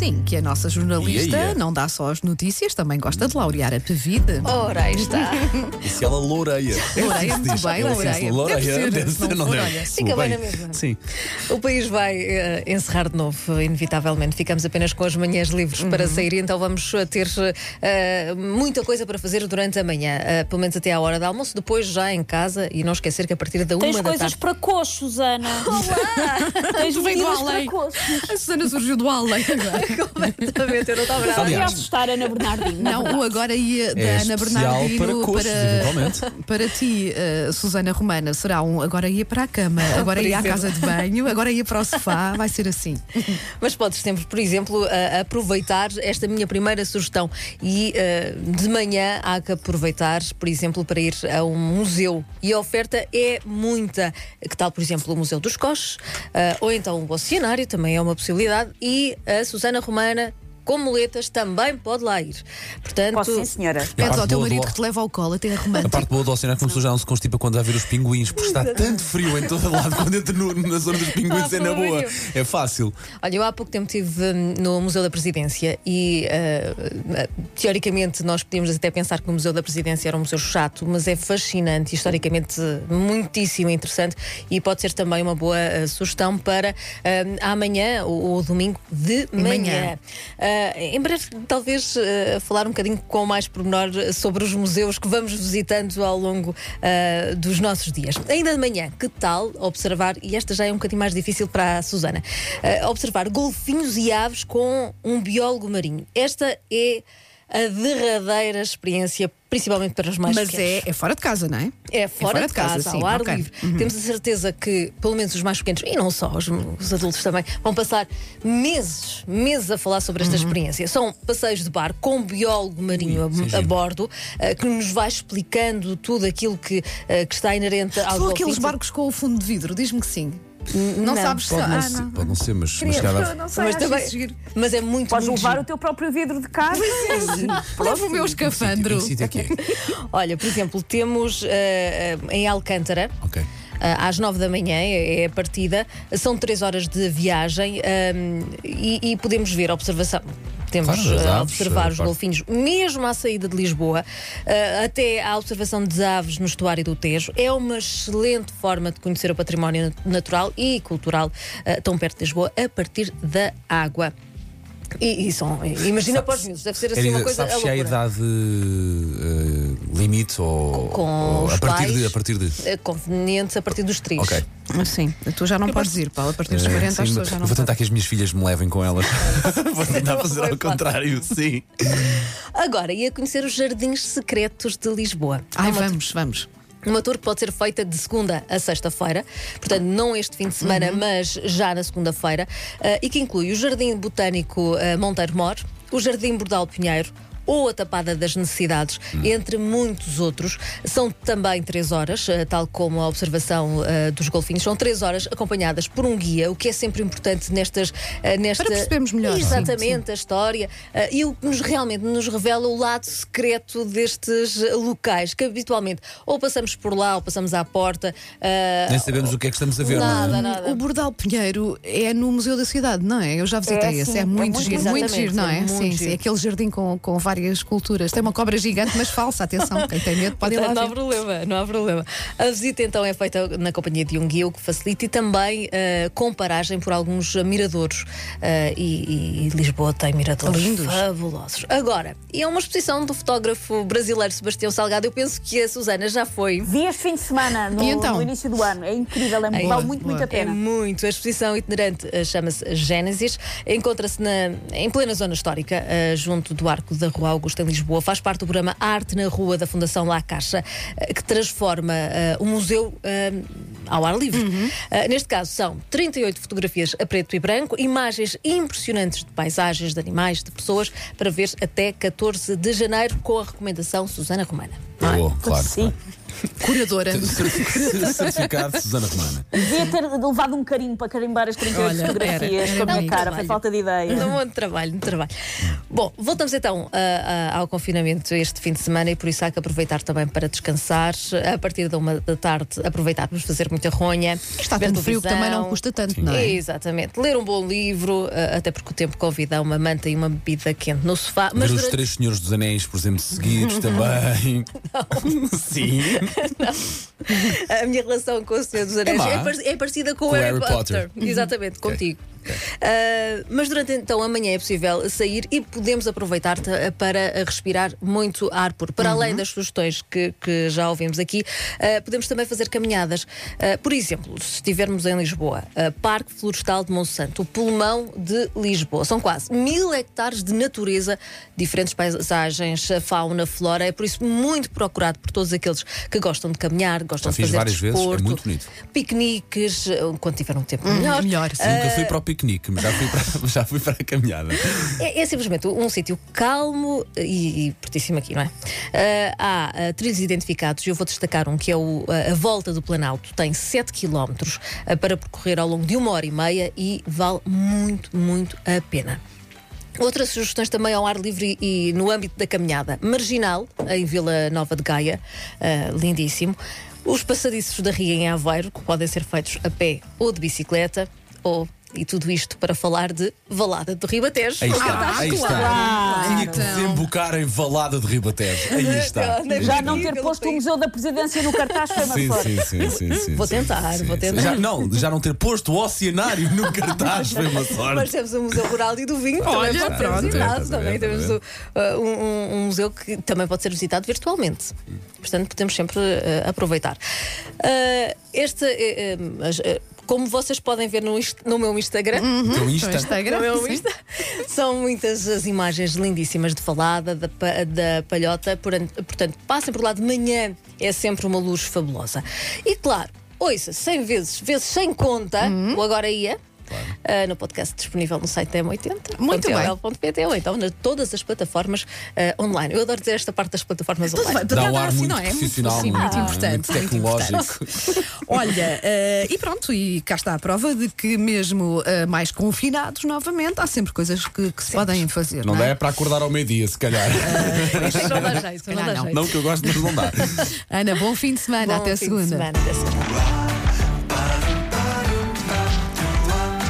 Sim, que a nossa jornalista Ia, ia. não dá só as notícias, também gosta de laurear a pevide. Ora, aí está. E se ela loureia? Loureia, muito Diz. bem, loureia. sim, Loureia, Deve ser, não deve. olha. Fica bem na mesma. Sim. O país vai eh, encerrar de novo, inevitavelmente. Ficamos apenas com as manhãs livres para sair, então vamos eh, ter eh, muita coisa para fazer durante a manhã, eh, pelo menos até à hora do almoço, depois já em casa e não esquecer que a partir da Tens uma da coisas tarde. para coxos, Ana. Olá! Tens além. para coxos. A Susana surgiu do além agora. Completamente, eu não estava nada. Aliás. assustar a Ana Bernardino. na Não, o agora ia da É Ana Bernardino para coxos, eventualmente. para ti, eh, Susana Romana, será um agora ia para a cama, agora ia à casa de banho, agora ia para o sofá, vai ser assim. Mas podes sempre, por exemplo, a- aproveitar esta minha primeira sugestão. E eh, de manhã há que aproveitar, por exemplo, para ir a um museu. E a oferta é muita. Que tal, por exemplo, o Museu dos Coches, eh, ou então o Oceanário, também é uma possibilidade. E a Susana Romana. Com muletas também pode lá ir. Portanto, Posso sim, senhora. A Pedes parte ao teu boa do- marido que te leva ao colo, até é A parte boa do oceano é que uma já não se constipa quando vai ver os pinguins, porque está tanto frio em todo lado quando entra no- na zona dos pinguins, Ah, é na boa. É fácil. Olha, eu há pouco tempo estive hum, no Museu da Presidência e, eh, teoricamente, nós podíamos até pensar que o Museu da Presidência era um museu chato, mas é fascinante, historicamente muitíssimo interessante e pode ser também uma boa eh, sugestão para eh, amanhã ou, ou domingo de manhã. manhã. Eh, em breve, talvez, eh, falar um bocadinho com mais pormenor sobre os museus que vamos visitando ao longo eh, dos nossos dias. Ainda de manhã, que tal observar, e esta já é um bocadinho mais difícil para a Susana, observar golfinhos e aves com um biólogo marinho. Esta é a derradeira experiência, principalmente para os mais Mas pequenos. é, é fora de casa, não é? É fora, de casa, sim, ao ar ok. livre. Temos a certeza que, pelo menos os mais pequenos, e não só, os, os adultos também, vão passar meses, meses a falar sobre esta experiência. São passeios de bar com um biólogo marinho sim, a, a bordo, eh, que nos vai explicando tudo aquilo que, eh, que está inerente aos São aqueles barcos com o fundo de vidro, diz-me que sim. Não, Não. sabes se. Pode não, Ah, ser, não. pode não ser, mas, mas chegada Não sei, Mas, também- giro. mas é muito, Podes muito levar giro. o teu próprio vidro de casa. Leva o meu escafandro. Em que sítio é que é? Olha, por exemplo, temos eh, eh, em Alcântara. Ok. Ah, às nove da manhã é é a partida, são três horas de viagem ahm, e, e podemos ver a observação. Temos Claro, a aves, observar a os golfinhos, mesmo à saída de Lisboa, ah, até a observação de aves no estuário do Tejo. É uma excelente forma de conhecer o património nat- natural e cultural tão perto de Lisboa, a partir da água. E, e são, imagina para os miúdos, deve ser assim uma coisa sabes a se há loucura. idade eh, limite ou, Com ou os a partir de pais. a partir de Eh, Convenientes a partir dos três. Ok. Sim, tu já não podes ir, Paulo, a partir dos Eh, 40 sim, as pessoas já não vou tentar podem. que as minhas filhas me levem com elas. vou tentar fazer ao contrário, sim. Agora, ia conhecer os Jardins Secretos de Lisboa. Ai, É uma, vamos, vamos. uma tour que pode ser feita de segunda a sexta-feira, portanto, não este fim de semana, mas já na segunda-feira, eh, e que inclui o Jardim Botânico eh, Monteiro Mor, o Jardim Bordal Pinheiro. Ou a Tapada das Necessidades, entre muitos outros. São também três horas, eh, tal como a observação eh, dos golfinhos. São três horas acompanhadas por um guia, o que é sempre importante nestas. eh, nesta... Para percebermos melhor, sim, Exatamente, a história e o que nos realmente nos revela o lado secreto destes locais, que habitualmente ou passamos por lá ou passamos à porta. Nem sabemos o que é que estamos a ver. não é? Nada, nada. O Bordal Pinheiro é no Museu da Cidade, não é? Eu já visitei É, esse, sim, é é muito muito giro, muito giro, não é? Exatamente, é muito sim, giro. sim, aquele jardim com, com várias esculturas. Tem uma cobra gigante, mas falsa, atenção, quem tem medo pode ir lá não há problema, não há problema. A visita então é feita na companhia de um guia, o que facilita e também eh, com paragem por alguns miradouros. Eh, e, e Lisboa tem miradouros Lindos. fabulosos. Agora, e é uma exposição do fotógrafo brasileiro Sebastião Salgado. Eu penso que a Susana já foi. Vi este fim de semana, no, então? no início do ano. É incrível, é, vale boa, muito, boa. muito a É pena. muito. A exposição itinerante eh, chama-se Gênesis. Encontra-se em plena zona histórica, junto do Arco da Rua Augusta, em Lisboa. Faz parte do programa Arte na Rua da Fundação La Caixa, eh, que transforma eh, o museu eh, ao ar livre. Eh, neste caso, são 38 fotografias a preto e branco, imagens impressionantes de paisagens, de animais, de pessoas, para ver até 14 de janeiro, com a recomendação Susana Romana. Boa, claro. Sim. claro. Curadora. Certificado Susana Romana. Devia ter levado um carinho para carimbar as 38 Olha, fotografias era- era com a minha muito cara. Foi falta de ideia. Um monte de trabalho, muito trabalho. Bom, voltamos então ah, ah, ao confinamento este fim de semana e por isso há que aproveitar também para descansar. A partir da uma da tarde, aproveitar para fazer muita ronha. Está tanto frio que também não custa tanto, não é? Exatamente. Ler um bom livro, ah, até porque o tempo convida a uma manta e uma bebida quente no sofá. Mas Ver os durante- Três Senhores dos Anéis, por exemplo, seguidos também. Sim. A minha relação com o Senhor dos Anéis é, par- é parecida com, o Com Harry, Harry Potter. Potter. Exatamente, contigo. Ah, mas durante então amanhã é possível sair e podemos aproveitar ta- para respirar muito ar puro. Para além das sugestões que, que já ouvimos aqui, ah, podemos também fazer caminhadas. Ah, por exemplo, se estivermos em Lisboa, Parque Florestal de Monsanto, o pulmão de Lisboa. São quase mil hectares de natureza, diferentes paisagens, fauna, flora. É por isso muito procurado por todos aqueles que gostam de caminhar, gostam Já de fiz fazer várias vezes, é desporto, muito bonito. piqueniques, quando tiver um tempo melhor. Melhor. Nunca fui para o piquenique, mas já fui para, já fui para a caminhada. É, é simplesmente um sítio calmo e, e pertíssimo aqui, não é? Ah, há ah, trilhos identificados e eu vou destacar um que é o, ah, a volta do Planalto. Tem 7 km ah, para percorrer ao longo de uma hora e meia e vale muito, muito a pena. Outras sugestões também ao ar livre e no âmbito da caminhada. Marginal, em Vila Nova de Gaia, ah, lindíssimo. Os passadiços da Ria em Aveiro, que podem ser feitos a pé ou de bicicleta, ou, e tudo isto para falar de Valada do Ribatejo. Aí está, Ah, aí está. claro. Tinha que desembocar em Valada de Ribatejo. Aí está. Não, Já não ter posto o. Museu da Presidência no cartaz foi uma Sim, sorte. sim, sim, sim, sim, Vou tentar, sim, vou tentar. Já, não, já não ter posto o oceanário no cartaz foi uma Mas sorte. temos o Museu Rural e do Vinho, Olha, também pode ser visitado. Ver, Também a temos uh, um, museu que também pode ser visitado virtualmente. Portanto, podemos sempre uh, aproveitar. Uh, como vocês podem ver no, inst- no meu Instagram, No isto. Instagram. no meu sim. Insta, são muitas as imagens lindíssimas de falada, da, pa- da palhota. Poran- Portanto, passem por lá de manhã, é sempre uma luz fabulosa. E claro, ouça, 100 vezes, vezes sem conta, Uhum. o Agora Ia. Ah, no podcast disponível no site da M80 Muito bem. .pt, ou então nas todas as plataformas ah, online. Eu adoro dizer esta parte das plataformas Tudo online. bem, Dá um dá ar assim, muito não é? profissional, sim, muito muito- importante. muito muito tecnológico. importante. Olha, eh, e pronto, e cá está a prova de que, mesmo mais confinados novamente, há sempre coisas que, que se podem fazer. Não Não, dá é? é para acordar ao meio-dia, se calhar. Isto não dá jeito, não dá jeito. Não que eu gosto, mas não dá. Ana, bom fim de semana. Bom Até fim de segunda. semana, até segunda.